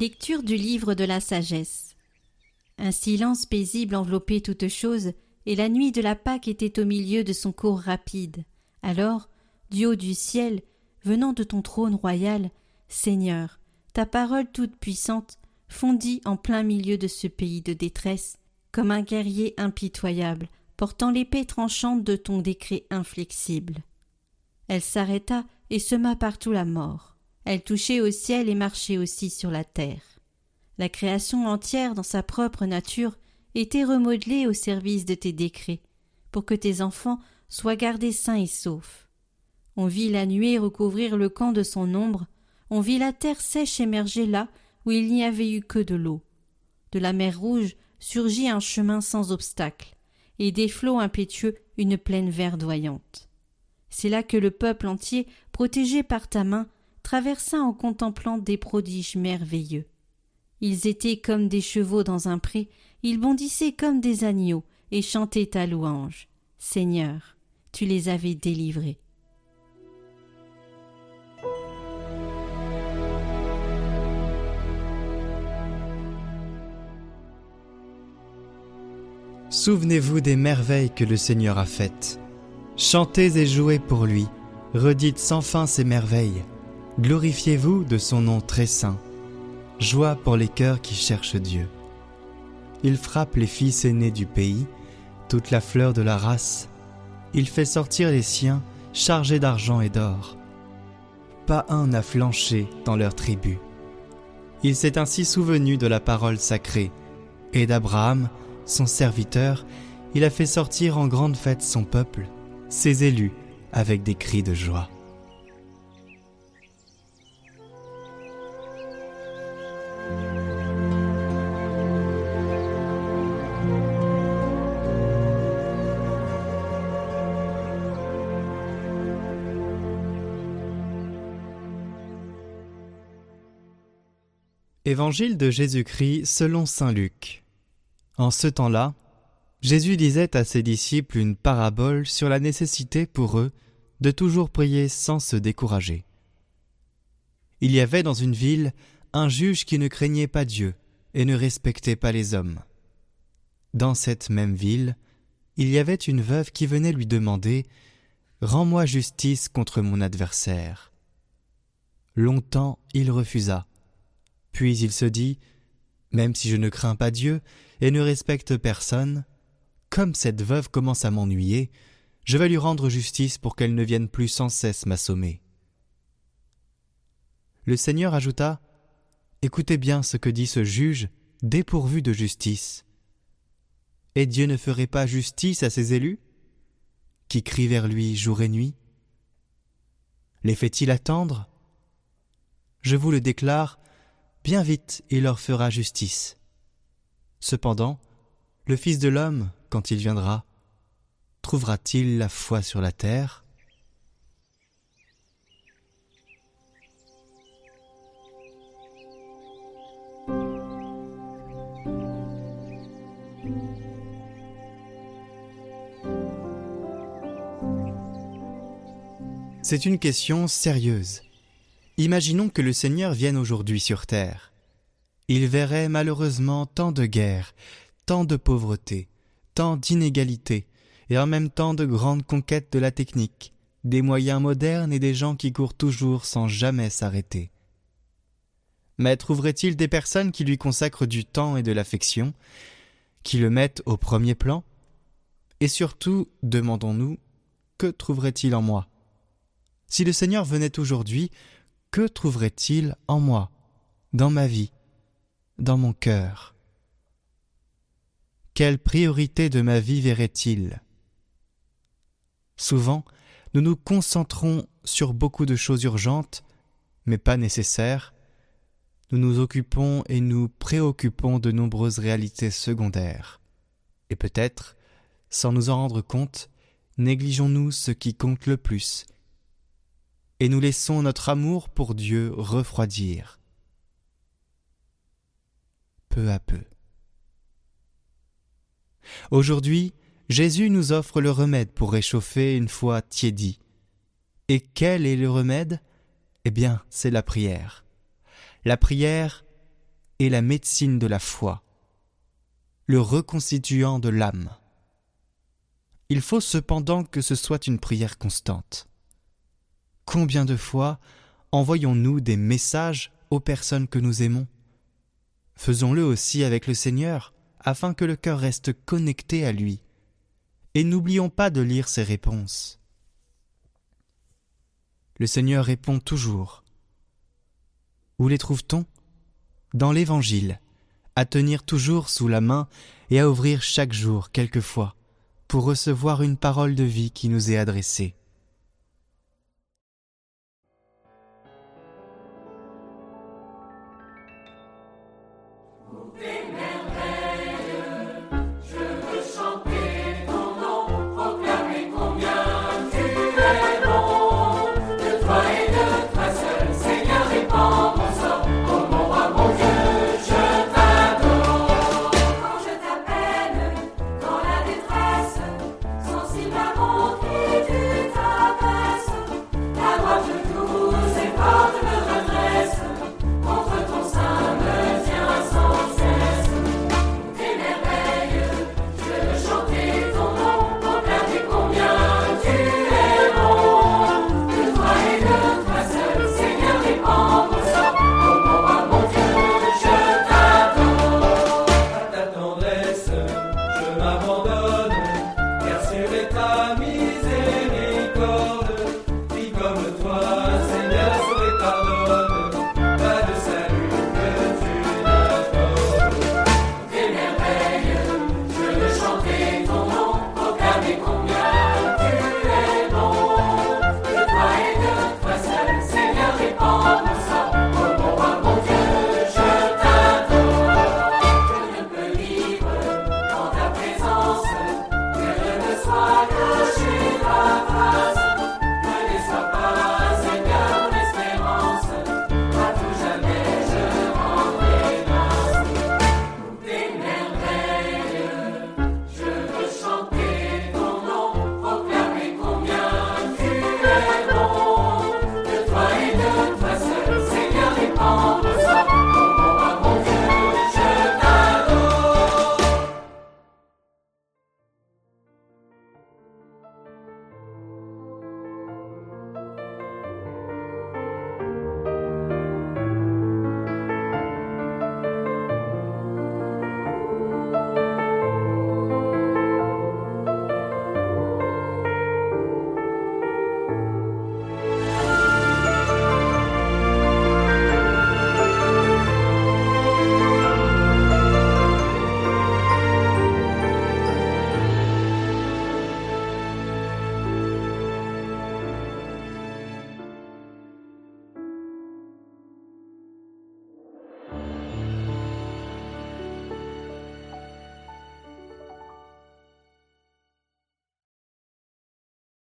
Lecture du livre de la sagesse. Un silence paisible enveloppait toute chose, et la nuit de la Pâque était au milieu de son cours rapide. Alors, du haut du ciel, venant de ton trône royal, Seigneur, ta parole toute puissante fondit en plein milieu de ce pays de détresse, comme un guerrier impitoyable, portant l'épée tranchante de ton décret inflexible. Elle s'arrêta et sema partout la mort. Elle touchait au ciel et marchait aussi sur la terre. La création entière dans sa propre nature était remodelée au service de tes décrets, pour que tes enfants soient gardés sains et saufs. On vit la nuée recouvrir le camp de son ombre, on vit la terre sèche émerger là où il n'y avait eu que de l'eau. De la mer Rouge surgit un chemin sans obstacle, et des flots impétueux une plaine verdoyante. C'est là que le peuple entier, protégé par ta main, traversa en contemplant des prodiges merveilleux. Ils étaient comme des chevaux dans un pré, ils bondissaient comme des agneaux et chantaient ta louange. Seigneur, tu les avais délivrés. Souvenez-vous des merveilles que le Seigneur a faites. Chantez et jouez pour lui, redites sans fin ses merveilles. Glorifiez-vous de son nom très saint. Joie pour les cœurs qui cherchent Dieu. Il frappe les fils aînés du pays, toute la fleur de la race. Il fait sortir les siens chargés d'argent et d'or. Pas un n'a flanché dans leur tribu. Il s'est ainsi souvenu de la parole sacrée, et d'Abraham, son serviteur, il a fait sortir en grande fête son peuple, ses élus, avec des cris de joie. Évangile de Jésus-Christ selon Saint Luc. En ce temps-là, Jésus disait à ses disciples une parabole sur la nécessité pour eux de toujours prier sans se décourager. Il y avait dans une ville un juge qui ne craignait pas Dieu et ne respectait pas les hommes. Dans cette même ville, il y avait une veuve qui venait lui demander Rends-moi justice contre mon adversaire. Longtemps il refusa. Puis il se dit Même si je ne crains pas Dieu et ne respecte personne, comme cette veuve commence à m'ennuyer, je vais lui rendre justice pour qu'elle ne vienne plus sans cesse m'assommer. Le Seigneur ajouta Écoutez bien ce que dit ce juge dépourvu de justice. Et Dieu ne ferait pas justice à ses élus qui crient vers lui jour et nuit? Les fait-il attendre? Je vous le déclare, bien vite il leur fera justice. Cependant, le Fils de l'homme, quand il viendra, trouvera-t-il la foi sur la terre? C'est une question sérieuse. Imaginons que le Seigneur vienne aujourd'hui sur terre. Il verrait malheureusement tant de guerres, tant de pauvreté, tant d'inégalités, et en même temps de grandes conquêtes de la technique, des moyens modernes et des gens qui courent toujours sans jamais s'arrêter. Mais trouverait-il des personnes qui lui consacrent du temps et de l'affection, qui le mettent au premier plan? Et surtout, demandons-nous, que trouverait-il en moi? Si le Seigneur venait aujourd'hui, que trouverait-il en moi, dans ma vie, dans mon cœur? Quelle priorité de ma vie verrait-il? Souvent, nous nous concentrons sur beaucoup de choses urgentes, mais pas nécessaires. Nous nous occupons et nous préoccupons de nombreuses réalités secondaires. Et peut-être, sans nous en rendre compte, négligeons-nous ce qui compte le plus, et nous laissons notre amour pour Dieu refroidir. Peu à peu. Aujourd'hui, Jésus nous offre le remède pour réchauffer une foi tiédie. Et quel est le remède? Eh bien, c'est la prière. La prière est la médecine de la foi, le reconstituant de l'âme. Il faut cependant que ce soit une prière constante. Combien de fois envoyons-nous des messages aux personnes que nous aimons? Faisons-le aussi avec le Seigneur, afin que le cœur reste connecté à lui. Et n'oublions pas de lire ses réponses. Le Seigneur répond toujours. Où les trouve-t-on? Dans l'Évangile, à tenir toujours sous la main et à ouvrir chaque jour quelquefois, pour recevoir une parole de vie qui nous est adressée.